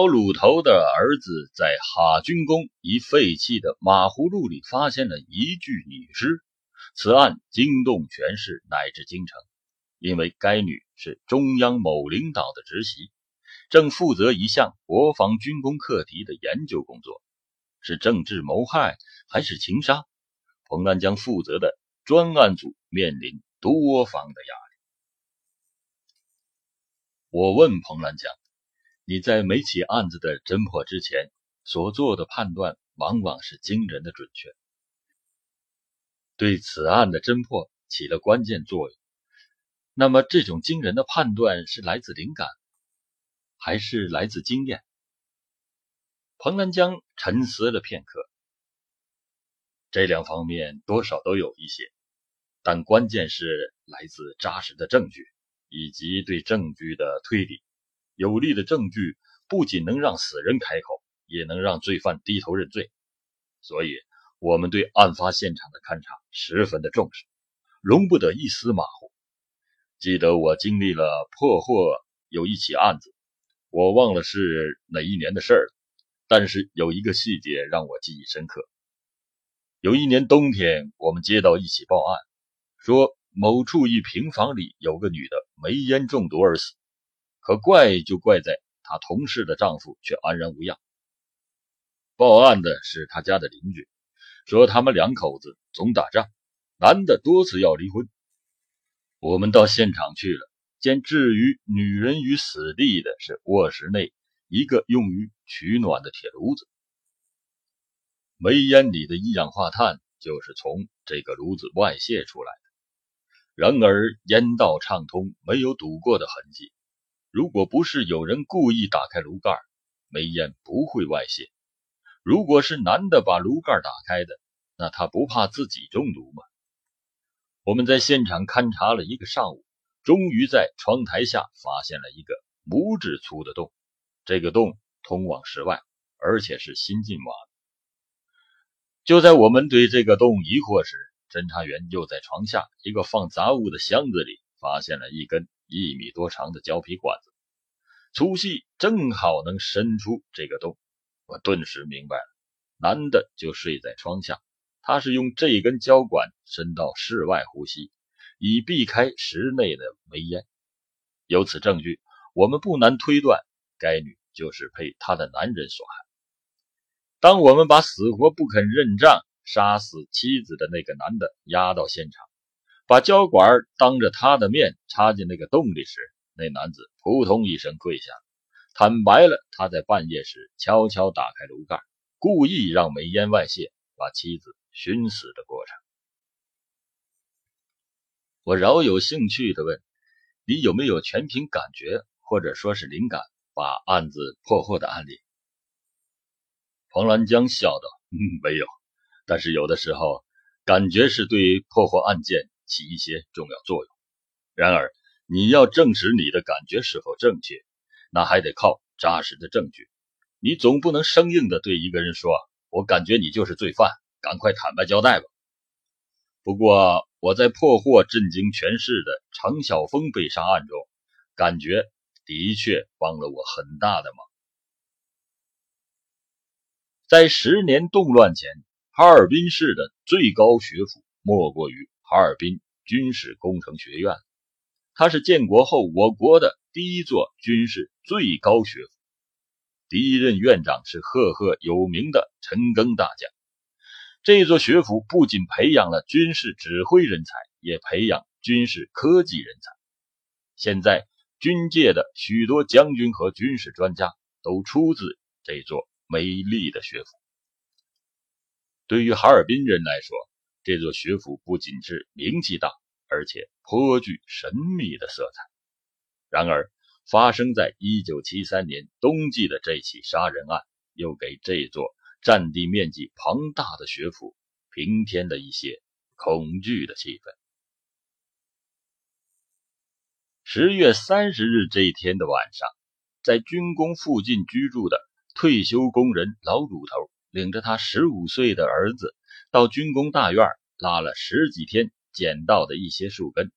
老鲁头的儿子在哈军宫一废弃的马葫芦里发现了一具女尸，此案惊动全市乃至京城，因为该女是中央某领导的侄媳，正负责一项国防军工课题的研究工作，是政治谋害还是情杀？彭兰江负责的专案组面临多方的压力。我问彭兰江。你在没起案子的侦破之前所做的判断，往往是惊人的准确，对此案的侦破起了关键作用。那么，这种惊人的判断是来自灵感，还是来自经验？彭兰江沉思了片刻，这两方面多少都有一些，但关键是来自扎实的证据以及对证据的推理。有力的证据不仅能让死人开口，也能让罪犯低头认罪。所以，我们对案发现场的勘查十分的重视，容不得一丝马虎。记得我经历了破获有一起案子，我忘了是哪一年的事儿了，但是有一个细节让我记忆深刻。有一年冬天，我们接到一起报案，说某处一平房里有个女的煤烟中毒而死。可怪就怪在她同事的丈夫却安然无恙。报案的是他家的邻居，说他们两口子总打仗，男的多次要离婚。我们到现场去了，见置于女人于死地的是卧室内一个用于取暖的铁炉子，煤烟里的一氧化碳就是从这个炉子外泄出来的。然而烟道畅通，没有堵过的痕迹。如果不是有人故意打开炉盖，煤烟不会外泄。如果是男的把炉盖打开的，那他不怕自己中毒吗？我们在现场勘察了一个上午，终于在窗台下发现了一个拇指粗的洞。这个洞通往室外，而且是新进挖的。就在我们对这个洞疑惑时，侦查员又在床下一个放杂物的箱子里发现了一根。一米多长的胶皮管子，粗细正好能伸出这个洞。我顿时明白了，男的就睡在窗下，他是用这根胶管伸到室外呼吸，以避开室内的煤烟。由此证据，我们不难推断，该女就是被她的男人所害。当我们把死活不肯认账、杀死妻子的那个男的押到现场。把胶管当着他的面插进那个洞里时，那男子扑通一声跪下，坦白了他在半夜时悄悄打开炉盖，故意让煤烟外泄，把妻子熏死的过程。我饶有兴趣地问：“你有没有全凭感觉或者说是灵感把案子破获的案例？”彭兰江笑道：“嗯，没有，但是有的时候，感觉是对破获案件。”起一些重要作用。然而，你要证实你的感觉是否正确，那还得靠扎实的证据。你总不能生硬的对一个人说：“我感觉你就是罪犯，赶快坦白交代吧。”不过，我在破获震惊全市的程晓峰被杀案中，感觉的确帮了我很大的忙。在十年动乱前，哈尔滨市的最高学府莫过于。哈尔滨军事工程学院，它是建国后我国的第一座军事最高学府。第一任院长是赫赫有名的陈赓大将。这座学府不仅培养了军事指挥人才，也培养军事科技人才。现在，军界的许多将军和军事专家都出自这座美丽的学府。对于哈尔滨人来说，这座学府不仅是名气大，而且颇具神秘的色彩。然而，发生在1973年冬季的这起杀人案，又给这座占地面积庞大的学府平添了一些恐惧的气氛。十月三十日这一天的晚上，在军工附近居住的退休工人老鲁头，领着他十五岁的儿子。到军工大院拉了十几天捡到的一些树根，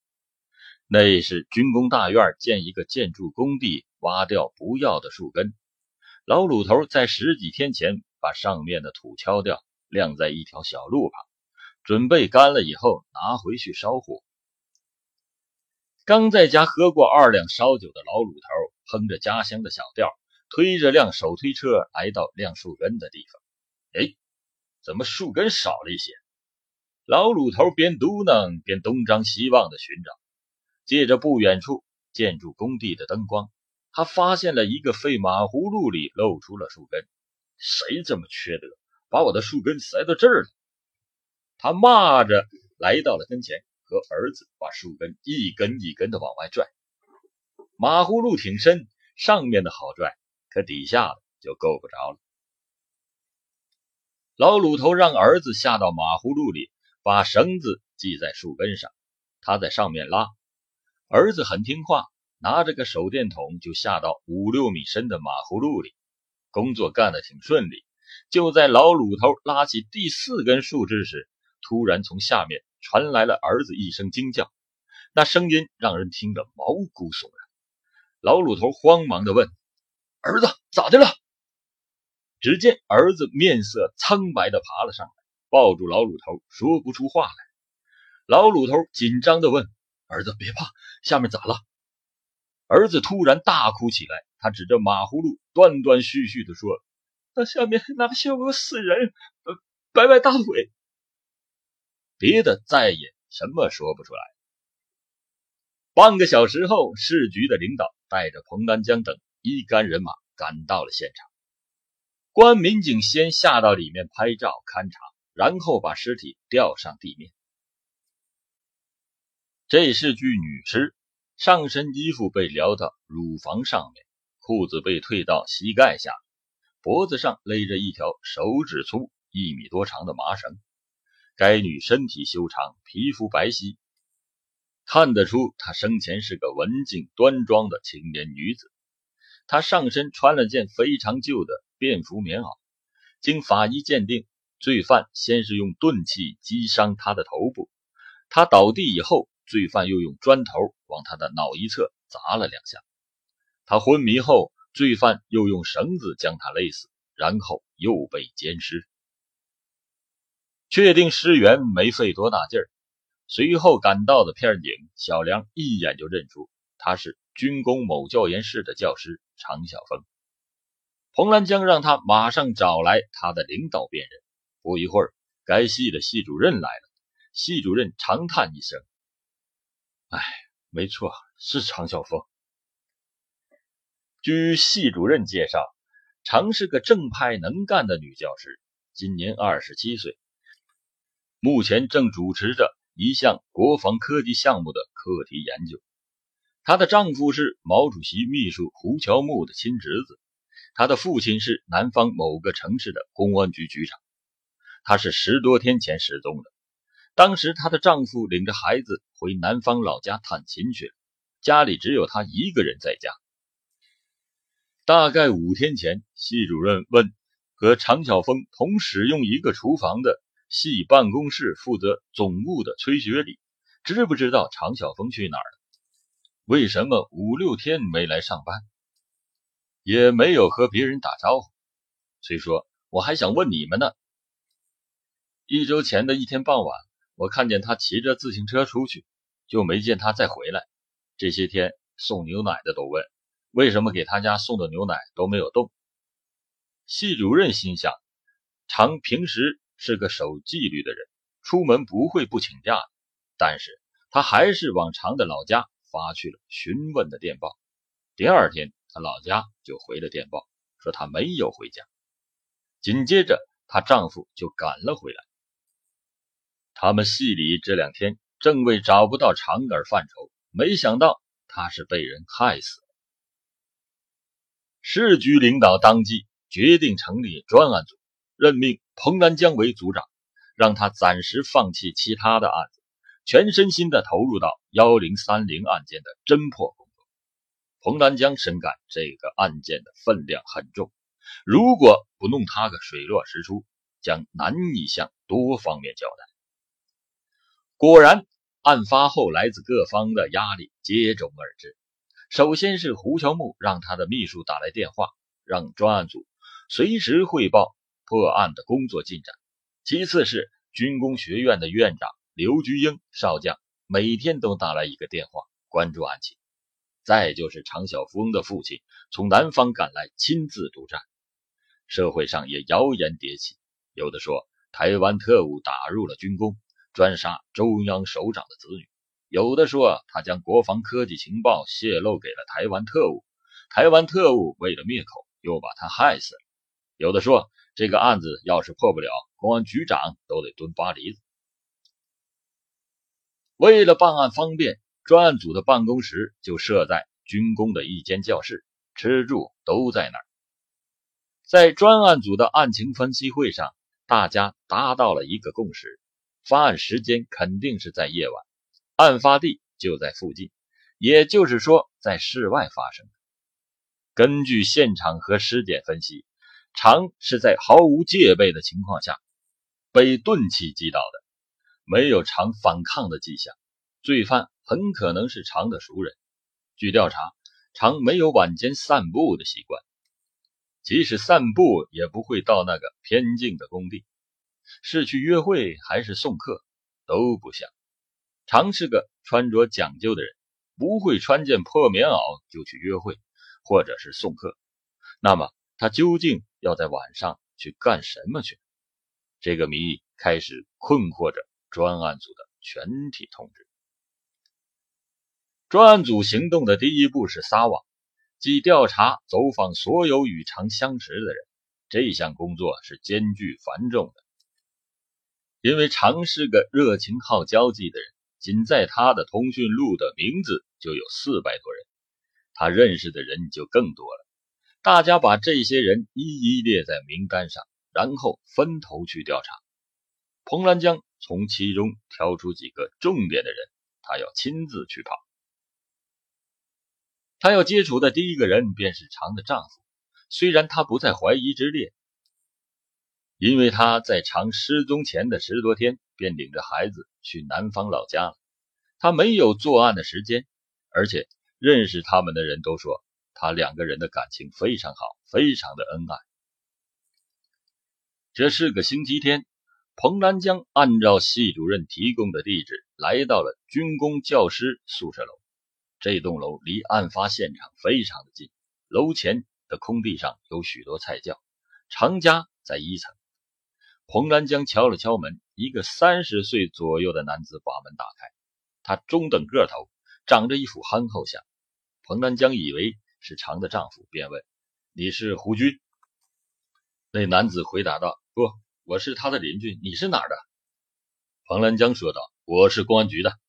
那是军工大院建一个建筑工地挖掉不要的树根。老鲁头在十几天前把上面的土敲掉，晾在一条小路旁，准备干了以后拿回去烧火。刚在家喝过二两烧酒的老鲁头，哼着家乡的小调，推着辆手推车来到晾树根的地方。哎，怎么树根少了一些？老鲁头边嘟囔边东张西望的寻找，借着不远处建筑工地的灯光，他发现了一个废马葫芦里露出了树根。谁这么缺德，把我的树根塞到这儿了？他骂着来到了跟前。和儿子把树根一根一根的往外拽，马葫芦挺深，上面的好拽，可底下的就够不着了。老鲁头让儿子下到马葫芦里，把绳子系在树根上，他在上面拉。儿子很听话，拿着个手电筒就下到五六米深的马葫芦里，工作干得挺顺利。就在老鲁头拉起第四根树枝时，突然从下面。传来了儿子一声惊叫，那声音让人听得毛骨悚然。老鲁头慌忙地问：“儿子咋的了？”只见儿子面色苍白地爬了上来，抱住老鲁头，说不出话来。老鲁头紧张地问：“儿子别怕，下面咋了？”儿子突然大哭起来，他指着马葫芦，断断续续地说：“那下面哪像个死人，摆摆大腿。”别的再也什么说不出来。半个小时后，市局的领导带着彭丹江等一干人马赶到了现场。公安民警先下到里面拍照勘查，然后把尸体吊上地面。这是具女尸，上身衣服被撩到乳房上面，裤子被退到膝盖下，脖子上勒着一条手指粗、一米多长的麻绳。该女身体修长，皮肤白皙，看得出她生前是个文静端庄的青年女子。她上身穿了件非常旧的便服棉袄。经法医鉴定，罪犯先是用钝器击伤他的头部，他倒地以后，罪犯又用砖头往他的脑一侧砸了两下。他昏迷后，罪犯又用绳子将他勒死，然后又被奸尸。确定尸源没费多大劲儿，随后赶到的片警小梁一眼就认出他是军工某教研室的教师常晓峰。彭兰江让他马上找来他的领导辨认。不一会儿，该系的系主任来了。系主任长叹一声：“哎，没错，是常晓峰。”据系主任介绍，常是个正派能干的女教师，今年二十七岁。目前正主持着一项国防科技项目的课题研究。她的丈夫是毛主席秘书胡乔木的亲侄子，她的父亲是南方某个城市的公安局局长。她是十多天前失踪的，当时她的丈夫领着孩子回南方老家探亲去了，家里只有她一个人在家。大概五天前，系主任问和常晓峰同使用一个厨房的。系办公室负责总务的崔学礼，知不知道常晓峰去哪儿了？为什么五六天没来上班，也没有和别人打招呼？崔说：“我还想问你们呢。一周前的一天傍晚，我看见他骑着自行车出去，就没见他再回来。这些天送牛奶的都问，为什么给他家送的牛奶都没有动？”系主任心想：常平时。是个守纪律的人，出门不会不请假的。但是他还是往常的老家发去了询问的电报。第二天，他老家就回了电报，说他没有回家。紧接着，她丈夫就赶了回来。他们系里这两天正为找不到长耳犯愁，没想到他是被人害死了。市局领导当即决定成立专案组。任命彭兰江为组长，让他暂时放弃其他的案子，全身心的投入到幺零三零案件的侦破工作。彭兰江深感这个案件的分量很重，如果不弄他个水落石出，将难以向多方面交代。果然，案发后来自各方的压力接踵而至。首先是胡乔木让他的秘书打来电话，让专案组随时汇报破案的工作进展。其次是军工学院的院长刘菊英少将每天都打来一个电话，关注案情。再就是常小峰的父亲从南方赶来，亲自督战。社会上也谣言迭起，有的说台湾特务打入了军工，专杀中央首长的子女；有的说他将国防科技情报泄露给了台湾特务，台湾特务为了灭口，又把他害死了；有的说这个案子要是破不了，公安局长都得蹲巴黎子。为了办案方便。专案组的办公室就设在军工的一间教室，吃住都在那儿。在专案组的案情分析会上，大家达到了一个共识：发案时间肯定是在夜晚，案发地就在附近，也就是说在室外发生的。根据现场和尸检分析，常是在毫无戒备的情况下被钝器击倒的，没有常反抗的迹象。罪犯很可能是常的熟人。据调查，常没有晚间散步的习惯，即使散步也不会到那个偏静的工地。是去约会还是送客都不像。常是个穿着讲究的人，不会穿件破棉袄就去约会或者是送客。那么他究竟要在晚上去干什么去？这个谜开始困惑着专案组的全体同志。专案组行动的第一步是撒网，即调查走访所有与常相识的人。这项工作是艰巨繁重的，因为常是个热情好交际的人，仅在他的通讯录的名字就有四百多人，他认识的人就更多了。大家把这些人一一列在名单上，然后分头去调查。彭兰江从其中挑出几个重点的人，他要亲自去跑。他要接触的第一个人便是常的丈夫，虽然他不在怀疑之列，因为他在常失踪前的十多天便领着孩子去南方老家了，他没有作案的时间，而且认识他们的人都说他两个人的感情非常好，非常的恩爱。这是个星期天，彭兰江按照系主任提供的地址来到了军工教师宿舍楼。这栋楼离案发现场非常的近，楼前的空地上有许多菜窖。常家在一层。彭兰江敲了敲门，一个三十岁左右的男子把门打开。他中等个头，长着一副憨厚相。彭兰江以为是常的丈夫，便问：“你是胡军？”那男子回答道：“不，我是他的邻居。你是哪儿的？”彭兰江说道：“我是公安局的。”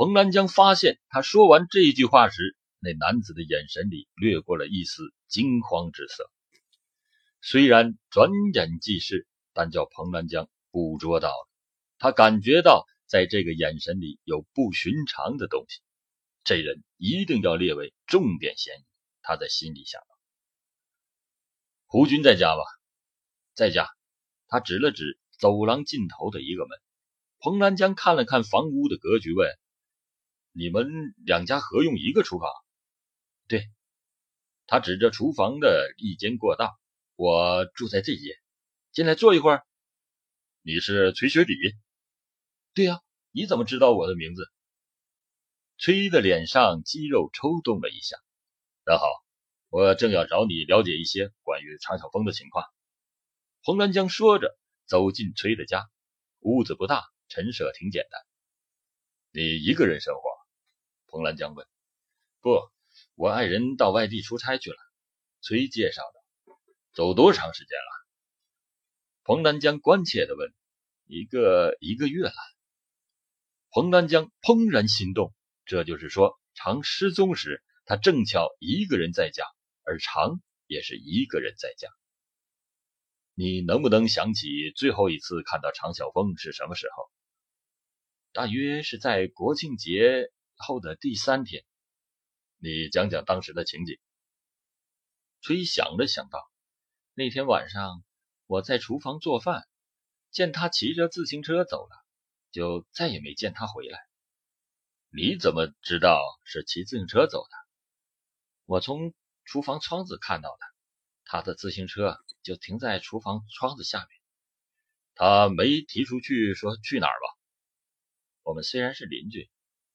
彭兰江发现，他说完这句话时，那男子的眼神里掠过了一丝惊慌之色。虽然转眼即逝，但叫彭兰江捕捉到了。他感觉到，在这个眼神里有不寻常的东西。这人一定要列为重点嫌疑。他在心里想到：“胡军在家吧？在家。”他指了指走廊尽头的一个门。彭兰江看了看房屋的格局，问。你们两家合用一个厨房？对，他指着厨房的一间过道。我住在这间，进来坐一会儿。你是崔学礼？对呀，你怎么知道我的名字？崔的脸上肌肉抽动了一下。那好，我正要找你了解一些关于常晓峰的情况。洪兰江说着，走进崔的家。屋子不大，陈设挺简单。你一个人生活？彭兰江问：“不，我爱人到外地出差去了。”崔介绍的：“走多长时间了？”彭兰江关切地问：“一个一个月了。”彭兰江怦然心动，这就是说，常失踪时，他正巧一个人在家，而常也是一个人在家。你能不能想起最后一次看到常晓峰是什么时候？大约是在国庆节。后的第三天，你讲讲当时的情景。崔想了想道：“那天晚上我在厨房做饭，见他骑着自行车走了，就再也没见他回来。你怎么知道是骑自行车走的？我从厨房窗子看到的。他的自行车就停在厨房窗子下面。他没提出去说去哪儿吧？我们虽然是邻居，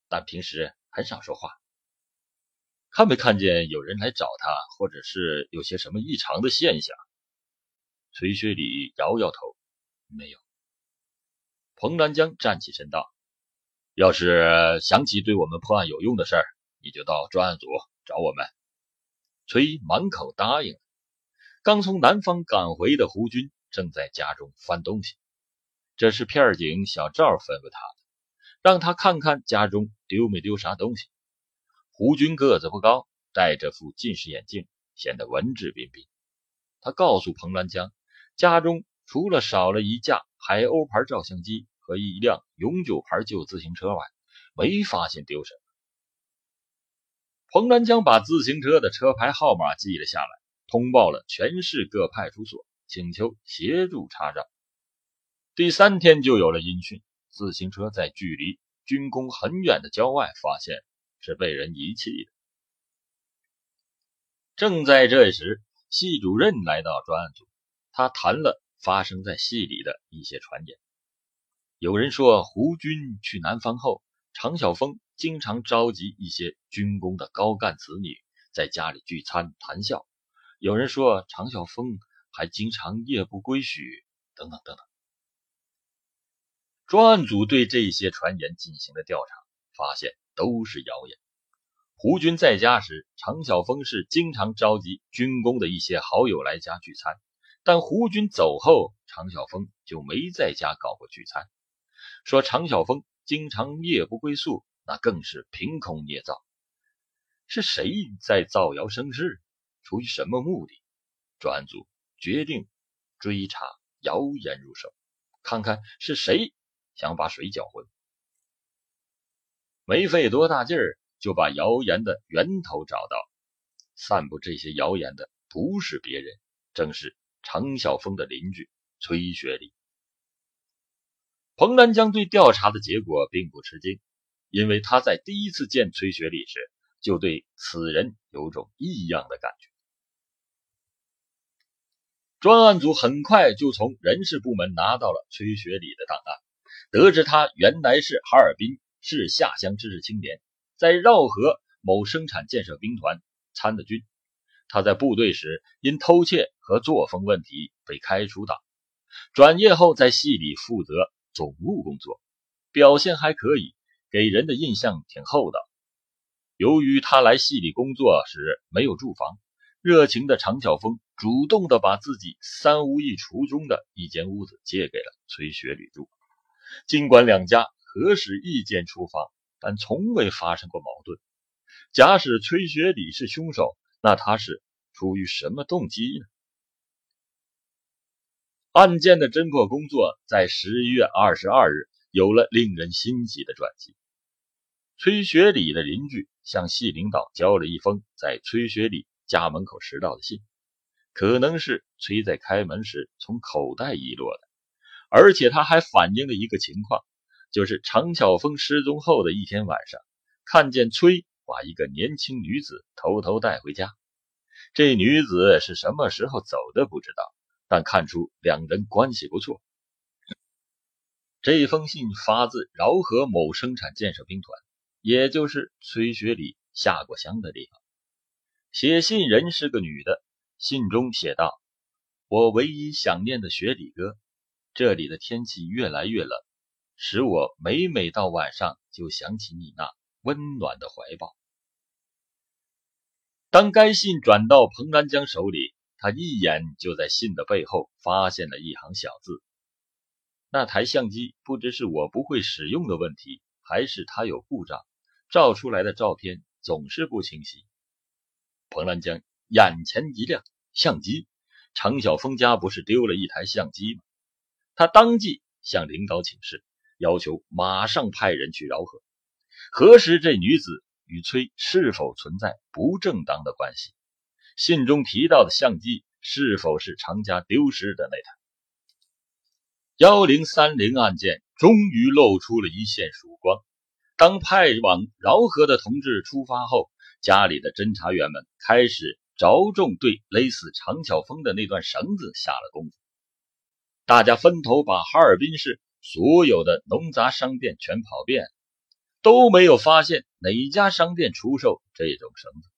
但平时很少说话。看没看见有人来找他，或者是有些什么异常的现象？崔学礼摇摇头，没有。彭兰江站起身道：“要是想起对我们破案有用的事儿，你就到专案组找我们。”崔满口答应。刚从南方赶回的胡军。正在家中翻东西，这是片警小赵吩咐他的，让他看看家中丢没丢啥东西。胡军个子不高，戴着副近视眼镜，显得文质彬彬。他告诉彭兰江，家中除了少了一架海鸥牌照相机和一辆永久牌旧自行车外，没发现丢什么。彭兰江把自行车的车牌号码记了下来，通报了全市各派出所。请求协助查找。第三天就有了音讯，自行车在距离军工很远的郊外发现，是被人遗弃的。正在这时，系主任来到专案组，他谈了发生在系里的一些传言。有人说，胡军去南方后，常晓峰经常召集一些军工的高干子女在家里聚餐谈笑。有人说，常晓峰。还经常夜不归宿，等等等等。专案组对这些传言进行了调查，发现都是谣言。胡军在家时，常晓峰是经常召集军工的一些好友来家聚餐，但胡军走后，常晓峰就没在家搞过聚餐。说常晓峰经常夜不归宿，那更是凭空捏造。是谁在造谣生事？出于什么目的？专案组。决定追查谣言入手，看看是谁想把水搅浑。没费多大劲儿，就把谣言的源头找到。散布这些谣言的不是别人，正是常晓峰的邻居崔学礼。彭兰江对调查的结果并不吃惊，因为他在第一次见崔学礼时，就对此人有种异样的感觉。专案组很快就从人事部门拿到了崔学礼的档案，得知他原来是哈尔滨市下乡知识青年，在绕河某生产建设兵团参的军。他在部队时因偷窃和作风问题被开除党，转业后在系里负责总务工作，表现还可以，给人的印象挺厚道。由于他来系里工作时没有住房。热情的常晓峰主动的把自己三屋一厨中的一间屋子借给了崔学礼住。尽管两家何时意见出发，但从未发生过矛盾。假使崔学礼是凶手，那他是出于什么动机呢？案件的侦破工作在十一月二十二日有了令人心急的转机。崔学礼的邻居向系领导交了一封在崔学礼。家门口拾到的信，可能是崔在开门时从口袋遗落的，而且他还反映了一个情况，就是常晓峰失踪后的一天晚上，看见崔把一个年轻女子偷偷带回家。这女子是什么时候走的不知道，但看出两人关系不错。这封信发自饶河某生产建设兵团，也就是崔学礼下过乡的地方。写信人是个女的，信中写道：“我唯一想念的雪里哥，这里的天气越来越冷，使我每每到晚上就想起你那温暖的怀抱。”当该信转到彭兰江手里，他一眼就在信的背后发现了一行小字：“那台相机不知是我不会使用的问题，还是它有故障，照出来的照片总是不清晰。”彭兰江眼前一亮，相机，常晓峰家不是丢了一台相机吗？他当即向领导请示，要求马上派人去饶河，核实这女子与崔是否存在不正当的关系。信中提到的相机是否是常家丢失的那台？幺零三零案件终于露出了一线曙光。当派往饶河的同志出发后。家里的侦查员们开始着重对勒死常晓峰的那段绳子下了功夫。大家分头把哈尔滨市所有的农杂商店全跑遍，都没有发现哪家商店出售这种绳子。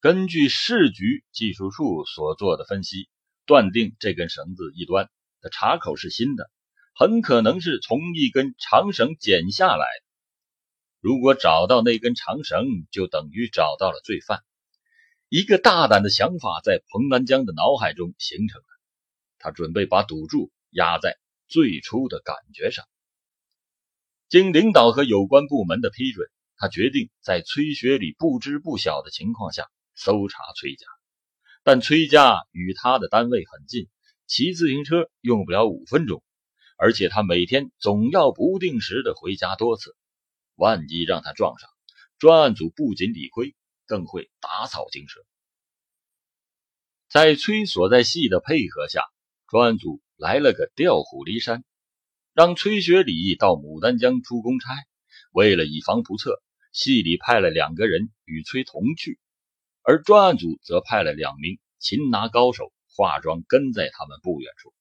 根据市局技术处所做的分析，断定这根绳子一端的插口是新的，很可能是从一根长绳剪下来的。如果找到那根长绳，就等于找到了罪犯。一个大胆的想法在彭兰江的脑海中形成了。他准备把赌注压在最初的感觉上。经领导和有关部门的批准，他决定在崔学礼不知不晓的情况下搜查崔家。但崔家与他的单位很近，骑自行车用不了五分钟，而且他每天总要不定时的回家多次。万一让他撞上，专案组不仅理亏，更会打草惊蛇。在崔所在系的配合下，专案组来了个调虎离山，让崔学礼到牡丹江出公差。为了以防不测，系里派了两个人与崔同去，而专案组则派了两名擒拿高手化妆跟在他们不远处。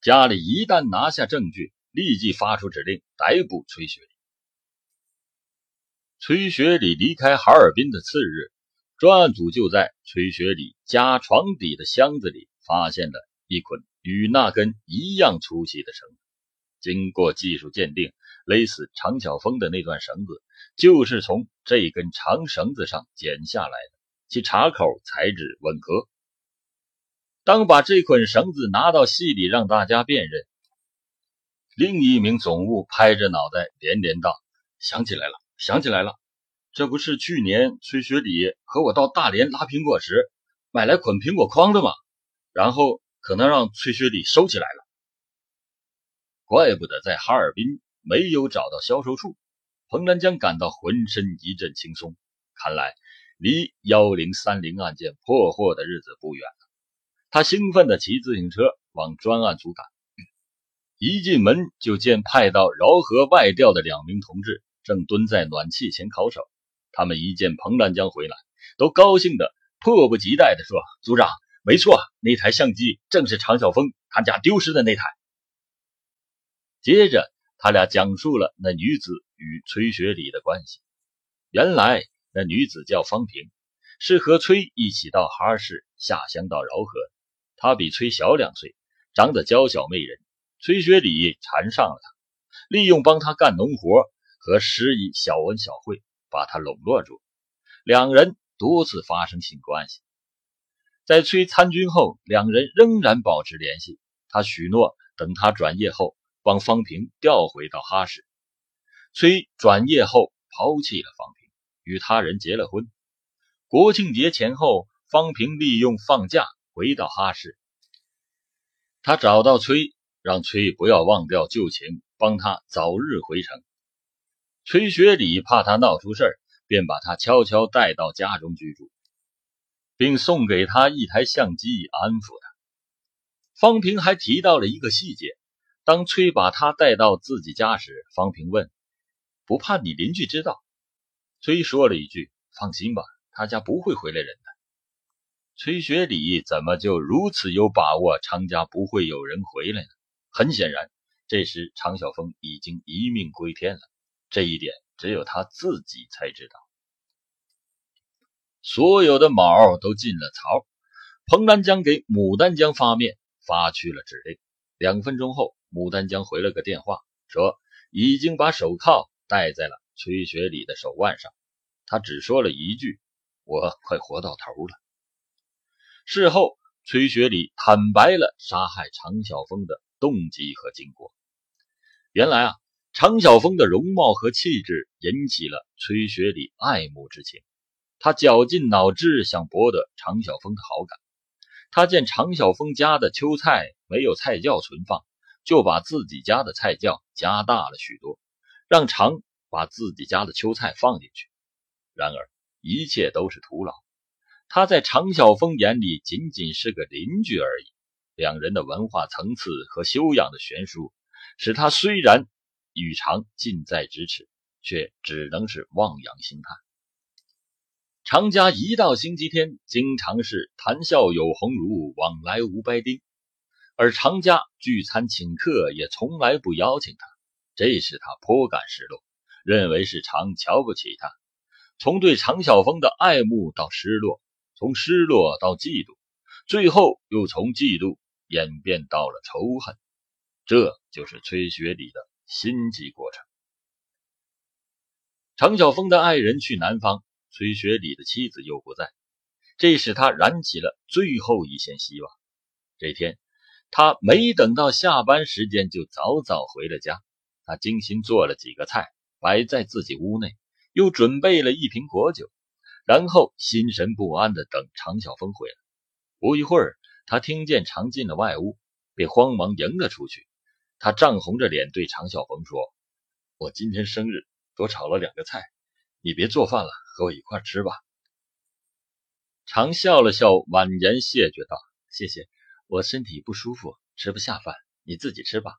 家里一旦拿下证据，立即发出指令逮捕崔学礼。崔学礼离开哈尔滨的次日，专案组就在崔学礼家床底的箱子里发现了一捆与那根一样粗细的绳。经过技术鉴定，勒死常晓峰的那段绳子就是从这根长绳子上剪下来的，其插口材质吻合。当把这捆绳子拿到系里让大家辨认，另一名总务拍着脑袋连连道：“想起来了。”想起来了，这不是去年崔学礼和我到大连拉苹果时买来捆苹果筐的吗？然后可能让崔学礼收起来了。怪不得在哈尔滨没有找到销售处。彭兰江感到浑身一阵轻松，看来离幺零三零案件破获的日子不远了。他兴奋地骑自行车往专案组赶，一进门就见派到饶河外调的两名同志。正蹲在暖气前烤手，他们一见彭兰江回来，都高兴的迫不及待的说：“组长，没错，那台相机正是常晓峰他家丢失的那台。”接着，他俩讲述了那女子与崔学礼的关系。原来，那女子叫方平，是和崔一起到哈市下乡到饶河。她比崔小两岁，长得娇小媚人。崔学礼缠上了她，利用帮他干农活。和施以小恩小惠，把他笼络住，两人多次发生性关系。在崔参军后，两人仍然保持联系。他许诺等他转业后，帮方平调回到哈市。崔转业后抛弃了方平，与他人结了婚。国庆节前后，方平利用放假回到哈市。他找到崔，让崔不要忘掉旧情，帮他早日回城。崔学礼怕他闹出事儿，便把他悄悄带到家中居住，并送给他一台相机安抚他。方平还提到了一个细节：当崔把他带到自己家时，方平问：“不怕你邻居知道？”崔说了一句：“放心吧，他家不会回来人的。”崔学礼怎么就如此有把握常家不会有人回来呢？很显然，这时常晓峰已经一命归天了。这一点只有他自己才知道。所有的卯都进了槽，彭兰江给牡丹江方面发去了指令。两分钟后，牡丹江回了个电话，说已经把手铐戴在了崔学礼的手腕上。他只说了一句：“我快活到头了。”事后，崔学礼坦白了杀害常晓峰的动机和经过。原来啊。常晓峰的容貌和气质引起了崔学礼爱慕之情，他绞尽脑汁想博得常晓峰的好感。他见常晓峰家的秋菜没有菜窖存放，就把自己家的菜窖加大了许多，让常把自己家的秋菜放进去。然而一切都是徒劳，他在常晓峰眼里仅仅是个邻居而已。两人的文化层次和修养的悬殊，使他虽然。与常近在咫尺，却只能是望洋兴叹。常家一到星期天，经常是谈笑有鸿儒，往来无白丁，而常家聚餐请客也从来不邀请他，这使他颇感失落，认为是常瞧不起他。从对常晓峰的爱慕到失落，从失落到嫉妒，最后又从嫉妒演变到了仇恨，这就是崔学礼的心机过程。常晓峰的爱人去南方。崔学礼的妻子又不在，这使他燃起了最后一线希望。这天，他没等到下班时间，就早早回了家。他精心做了几个菜，摆在自己屋内，又准备了一瓶果酒，然后心神不安地等常小峰回来。不一会儿，他听见常进了外屋，便慌忙迎了出去。他涨红着脸对常小峰说：“我今天生日，多炒了两个菜，你别做饭了。”和我一块吃吧。常笑了笑，婉言谢绝道：“谢谢，我身体不舒服，吃不下饭，你自己吃吧。”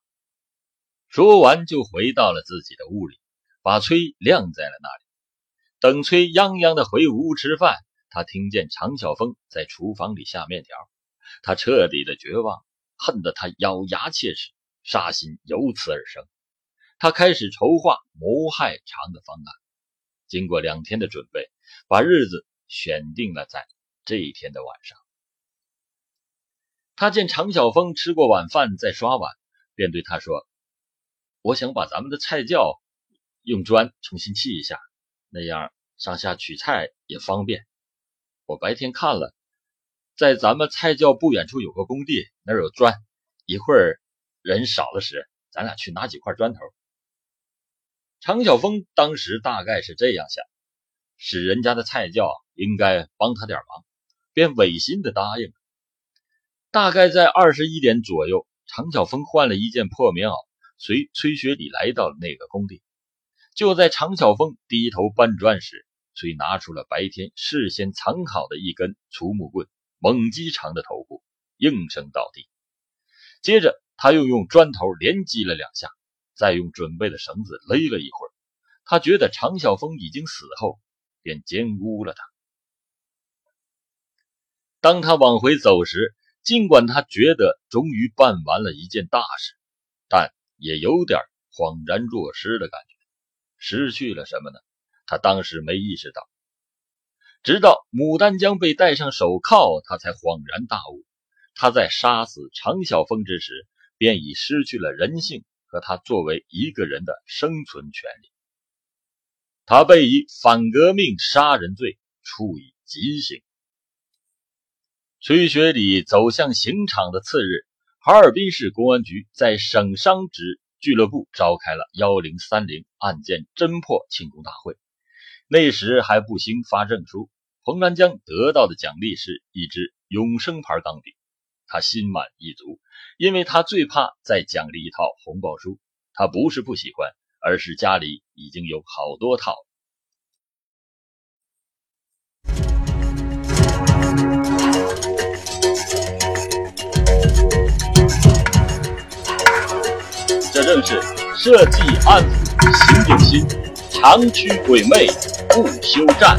说完就回到了自己的屋里，把崔晾在了那里。等崔泱泱的回屋吃饭，他听见常晓峰在厨房里下面条，他彻底的绝望，恨得他咬牙切齿，杀心由此而生。他开始筹划谋害常的方案。经过两天的准备，把日子选定了在这一天的晚上。他见常晓峰吃过晚饭在刷碗，便对他说：“我想把咱们的菜窖用砖重新砌一下，那样上下取菜也方便。我白天看了，在咱们菜窖不远处有个工地，那儿有砖。一会儿人少了时，咱俩去拿几块砖头。”常小峰当时大概是这样想，使人家的菜窖应该帮他点忙，便违心的答应了。大概在二十一点左右，常小峰换了一件破棉袄，随崔学礼来到了那个工地。就在常小峰低头搬砖时，崔拿出了白天事先藏好的一根粗木棍，猛击常的头部，应声倒地。接着，他又用砖头连击了两下。再用准备的绳子勒了一会儿，他觉得常晓峰已经死后，便奸污了他。当他往回走时，尽管他觉得终于办完了一件大事，但也有点恍然若失的感觉。失去了什么呢？他当时没意识到，直到牡丹江被戴上手铐，他才恍然大悟：他在杀死常晓峰之时，便已失去了人性。和他作为一个人的生存权利，他被以反革命杀人罪处以极刑。崔学礼走向刑场的次日，哈尔滨市公安局在省商职俱乐部召开了幺零三零案件侦破庆功大会。那时还不兴发证书，彭兰江得到的奖励是一支永生牌钢笔，他心满意足。因为他最怕再奖励一套红宝书，他不是不喜欢，而是家里已经有好多套。这正是设计安抚心定心，长驱鬼魅不休战。